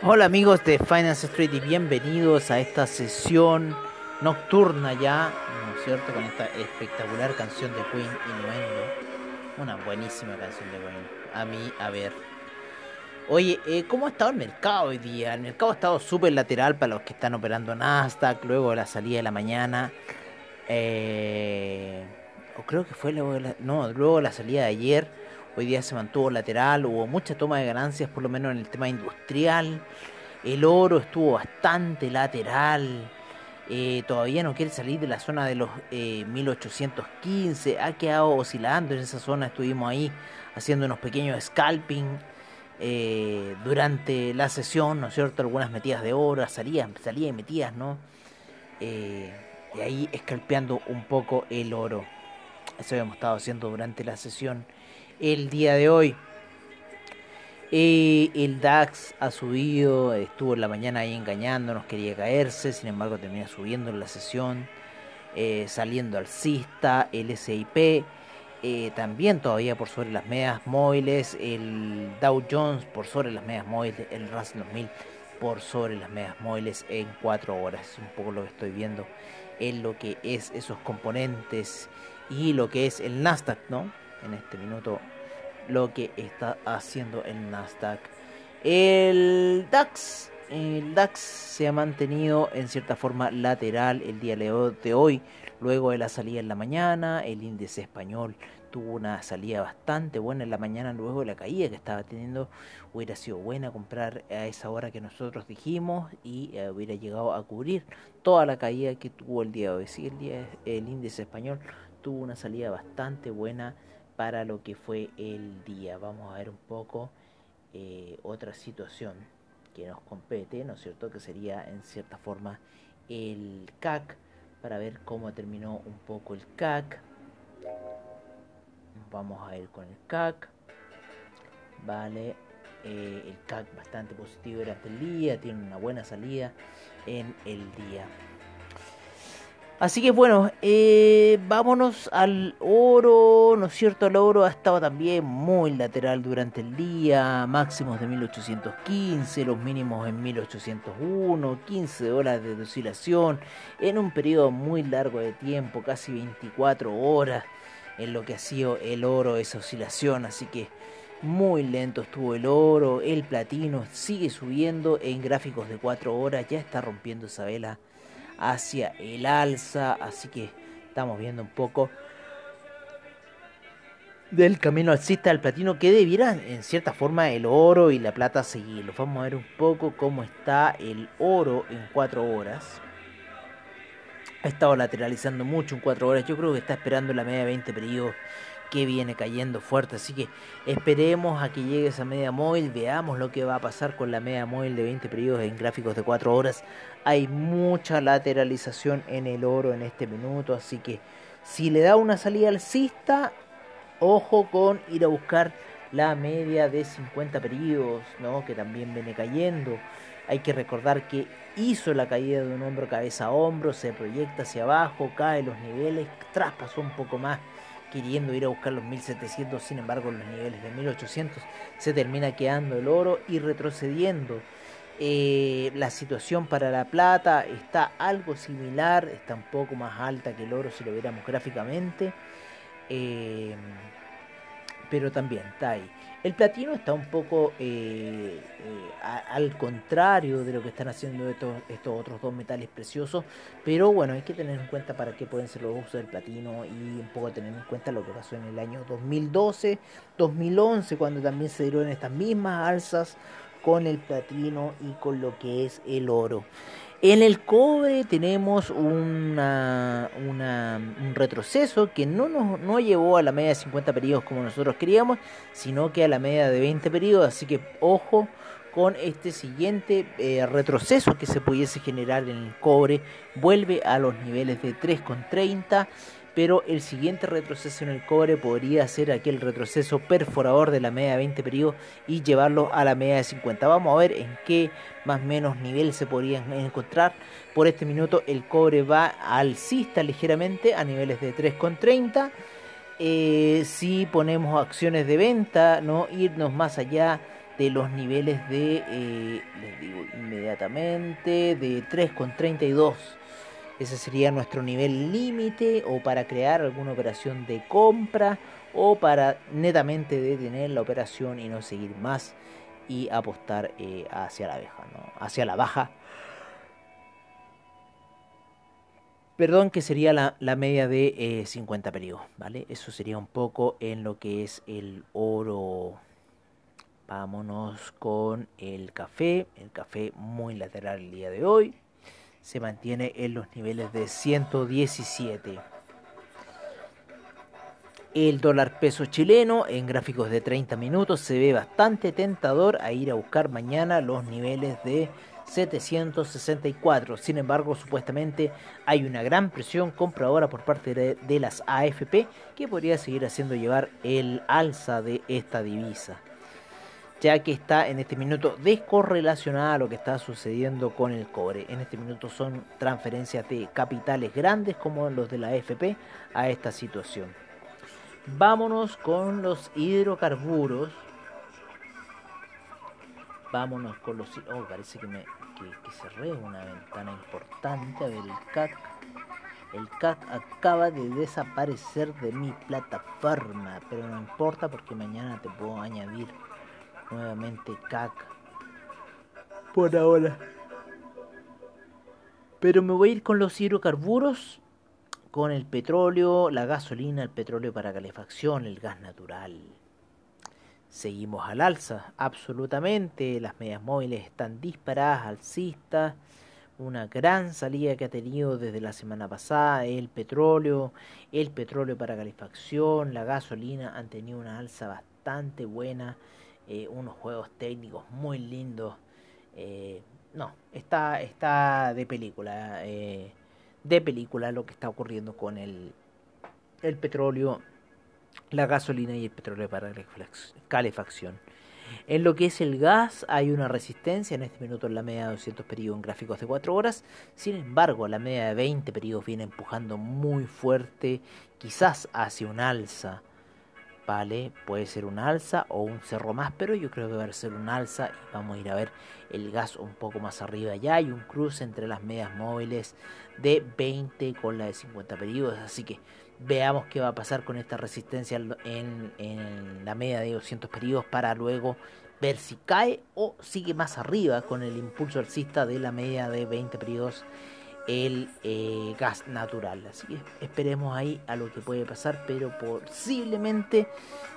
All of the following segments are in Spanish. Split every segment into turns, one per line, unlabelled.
Hola amigos de Finance Street y bienvenidos a esta sesión nocturna ya, ¿no es cierto? Con esta espectacular canción de Queen, Innuendo. Una buenísima canción de Queen. A mí, a ver. Oye, eh, ¿cómo ha estado el mercado hoy día? El mercado ha estado súper lateral para los que están operando Nasdaq, luego la salida de la mañana. Eh, o creo que fue luego de la, no, luego de la salida de ayer Hoy día se mantuvo lateral, hubo mucha toma de ganancias, por lo menos en el tema industrial. El oro estuvo bastante lateral. Eh, todavía no quiere salir de la zona de los 1815. Eh, ha quedado oscilando en esa zona. Estuvimos ahí haciendo unos pequeños scalping eh, durante la sesión, ¿no es cierto? Algunas metidas de oro, salían, salían y metidas, ¿no? y ahí escalpeando un poco el oro. Eso habíamos estado haciendo durante la sesión el día de hoy. Eh, el DAX ha subido, estuvo en la mañana ahí engañándonos, quería caerse, sin embargo termina subiendo en la sesión, eh, saliendo alcista, el SIP eh, también todavía por sobre las medias móviles, el Dow Jones por sobre las medias móviles, el Russell 2000 por sobre las medias móviles en 4 horas, un poco lo que estoy viendo en lo que es esos componentes y lo que es el Nasdaq, ¿no? En este minuto lo que está haciendo el Nasdaq. El DAX, el DAX se ha mantenido en cierta forma lateral el día de hoy, luego de la salida en la mañana. El índice español tuvo una salida bastante buena en la mañana, luego de la caída que estaba teniendo. Hubiera sido buena comprar a esa hora que nosotros dijimos y eh, hubiera llegado a cubrir toda la caída que tuvo el día de hoy. Sí, el, día, el índice español tuvo una salida bastante buena para lo que fue el día. Vamos a ver un poco eh, otra situación que nos compete, ¿no es cierto? Que sería en cierta forma el CAC, para ver cómo terminó un poco el CAC. Vamos a ir con el CAC. Vale, eh, el CAC bastante positivo durante el día, tiene una buena salida en el día. Así que bueno, eh, vámonos al oro, ¿no es cierto? El oro ha estado también muy lateral durante el día, máximos de 1815, los mínimos en 1801, 15 horas de oscilación, en un periodo muy largo de tiempo, casi 24 horas, en lo que ha sido el oro, esa oscilación, así que muy lento estuvo el oro, el platino sigue subiendo en gráficos de 4 horas, ya está rompiendo esa vela hacia el alza, así que estamos viendo un poco del camino alcista al platino que debieran en cierta forma el oro y la plata seguirlo. Vamos a ver un poco cómo está el oro en 4 horas. Ha estado lateralizando mucho en 4 horas. Yo creo que está esperando la media de 20 periodos que viene cayendo fuerte. Así que esperemos a que llegue esa media móvil, veamos lo que va a pasar con la media móvil de 20 periodos en gráficos de 4 horas. Hay mucha lateralización en el oro en este minuto, así que si le da una salida alcista, ojo con ir a buscar la media de 50 periodos, ¿no? que también viene cayendo. Hay que recordar que hizo la caída de un hombro cabeza a hombro, se proyecta hacia abajo, cae los niveles, traspasó un poco más queriendo ir a buscar los 1700, sin embargo los niveles de 1800 se termina quedando el oro y retrocediendo. Eh, la situación para la plata está algo similar, está un poco más alta que el oro si lo viéramos gráficamente, eh, pero también está ahí. El platino está un poco eh, eh, al contrario de lo que están haciendo estos, estos otros dos metales preciosos, pero bueno, hay que tener en cuenta para qué pueden ser los usos del platino y un poco tener en cuenta lo que pasó en el año 2012, 2011, cuando también se dieron estas mismas alzas con el platino y con lo que es el oro. En el cobre tenemos una, un retroceso que no nos no llevó a la media de 50 periodos como nosotros queríamos, sino que a la media de 20 periodos. Así que ojo con este siguiente eh, retroceso que se pudiese generar en el cobre. Vuelve a los niveles de 3,30 pero el siguiente retroceso en el cobre podría ser aquel retroceso perforador de la media de 20 periodos y llevarlo a la media de 50. Vamos a ver en qué más o menos nivel se podrían encontrar. Por este minuto el cobre va alcista ligeramente a niveles de 3,30. Eh, si ponemos acciones de venta, no irnos más allá de los niveles de, eh, les digo inmediatamente, de 3,32. Ese sería nuestro nivel límite o para crear alguna operación de compra o para netamente detener la operación y no seguir más y apostar eh, hacia la baja, ¿no? hacia la baja. Perdón, que sería la, media de 50 eh, periodos, ¿vale? Eso sería un poco en lo que es el oro. Vámonos con el café. El café muy lateral el día de hoy. Se mantiene en los niveles de 117. El dólar peso chileno en gráficos de 30 minutos se ve bastante tentador a ir a buscar mañana los niveles de 764. Sin embargo, supuestamente hay una gran presión compradora por parte de, las AFP que podría seguir haciendo llevar el alza de esta divisa ya que está en este minuto descorrelacionada a lo que está sucediendo con el cobre. En este minuto son transferencias de capitales grandes como los de la AFP a esta situación. Vámonos con los hidrocarburos. Vámonos con los... Oh, parece que, me, que, cerré una ventana importante. A ver, el CAC. El CAC acaba de desaparecer de mi plataforma. Pero no importa porque mañana te puedo añadir nuevamente CAC. Por ahora. Pero me voy a ir con los hidrocarburos con el petróleo, la gasolina, el petróleo para calefacción, el gas natural. Seguimos al alza, absolutamente. Las medias móviles están disparadas, alcistas. Una gran salida que ha tenido desde la semana pasada el petróleo, el petróleo para calefacción, la gasolina han tenido una alza bastante buena. Eh, unos juegos técnicos muy lindos. Eh, no, está, está de película. Eh, de película lo que está ocurriendo con el, el petróleo, la gasolina y el petróleo para calefacción. En lo que es el gas hay una resistencia en este minuto en la media de 200 periodos en gráficos de 4 horas. Sin embargo, la media de 20 periodos viene empujando muy fuerte, quizás hacia un alza. ¿Vale? Puede ser un alza o un cerro más, pero yo creo que va a ser un alza y vamos a ir a ver el gas un poco más arriba. Ya hay un cruce entre las medias móviles de 20 con la de 50 periodos. Así que veamos qué va a pasar con esta resistencia en, en la media de 200 periodos para luego ver si cae o sigue más arriba con el impulso alcista de la media de 20 periodos el eh, gas natural. Así que esperemos ahí a lo que puede pasar, pero posiblemente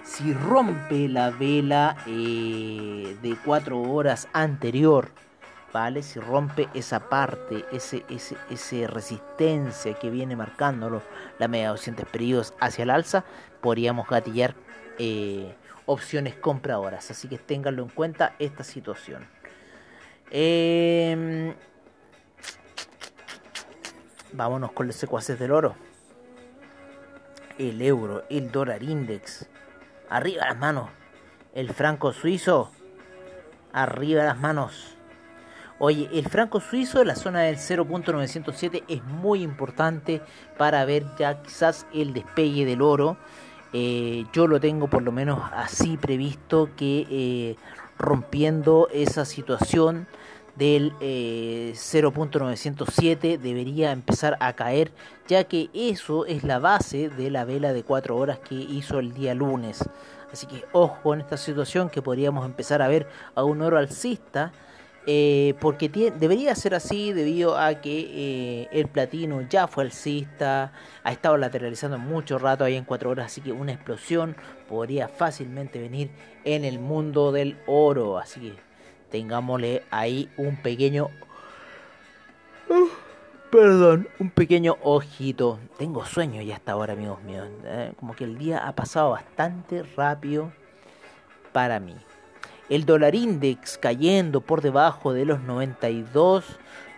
si rompe la vela eh, de 4 horas anterior ¿vale? Si rompe esa parte, ese, ese, ese resistencia que viene marcándolo la media 200 periodos hacia el alza, podríamos gatillar eh, opciones compradoras. Así que ténganlo en cuenta esta situación. Em, vámonos con los secuaces del oro. El euro, el dólar index. Arriba las manos. El franco suizo. Arriba las manos. Oye, el franco suizo, la zona del 0.907 es muy importante para ver ya quizás el despegue del oro. Eh, yo lo tengo por lo menos así previsto que eh, rompiendo esa situación del 0.907 eh, debería empezar a caer ya que eso es la base de la vela de 4 horas que hizo el día lunes así que ojo con esta situación que podríamos empezar a ver a un oro alcista eh, porque debería ser así debido a que eh, el platino ya fue alcista, ha estado lateralizando mucho rato ahí en 4 horas, así que una explosión podría fácilmente venir en el mundo del oro. Así que tengámosle ahí un pequeño... Perdón, un pequeño ojito. Tengo sueño ya hasta ahora, amigos míos. ¿eh? como que el día ha pasado bastante rápido para mí. El dólar index cayendo por debajo de los 92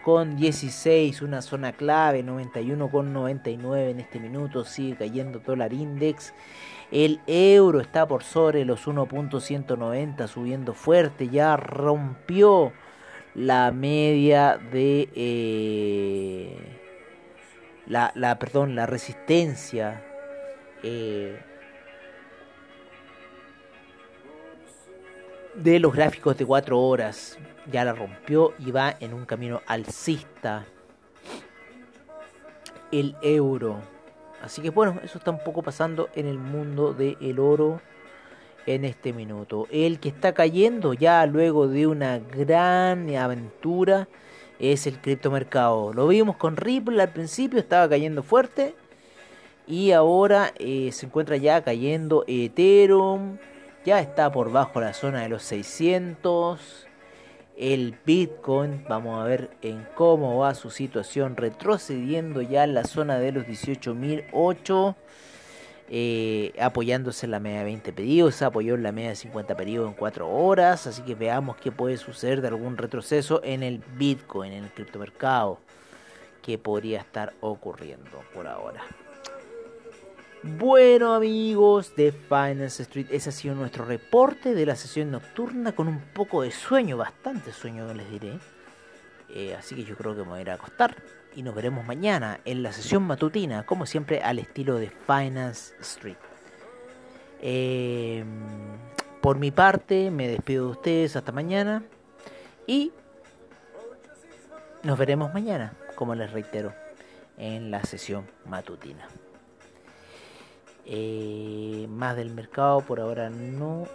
con 16, una zona clave, 91 con 99 en este minuto, sigue cayendo dólar index. El euro está por sobre los 1.190, subiendo fuerte, ya rompió la media de eh, la, la, perdón, la resistencia. Eh, de los gráficos de 4 horas. Ya la rompió y va en un camino alcista. El euro. Así que bueno, eso está un poco pasando en el mundo del oro en este minuto. El que está cayendo ya luego de una gran aventura es el criptomercado. Lo vimos con Ripple al principio, estaba cayendo fuerte. Y ahora eh, se encuentra ya cayendo Ethereum. Ya está por bajo la zona de los 600. El Bitcoin, vamos a ver en cómo va su situación, retrocediendo ya en la zona de los 18.008. Eh, apoyándose en la media de 20 pedidos, apoyó en la media de 50 pedidos en 4 horas, así que veamos qué puede suceder de algún retroceso en el Bitcoin, en el criptomercado, que podría estar ocurriendo por ahora. Bueno amigos de Finance Street, ese ha sido nuestro reporte de la sesión nocturna con un poco de sueño, bastante sueño les diré. Eh, así que yo creo que me voy a ir a acostar y nos veremos mañana en la sesión matutina, como siempre al estilo de Finance Street. Em, por mi parte, me despido de ustedes hasta mañana y nos veremos mañana, como les reitero, en la sesión matutina. Eh, más del mercado por ahora no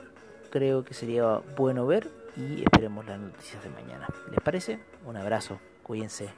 creo que sería bueno ver y esperemos las noticias de mañana. ¿Les parece? Un abrazo, cuídense.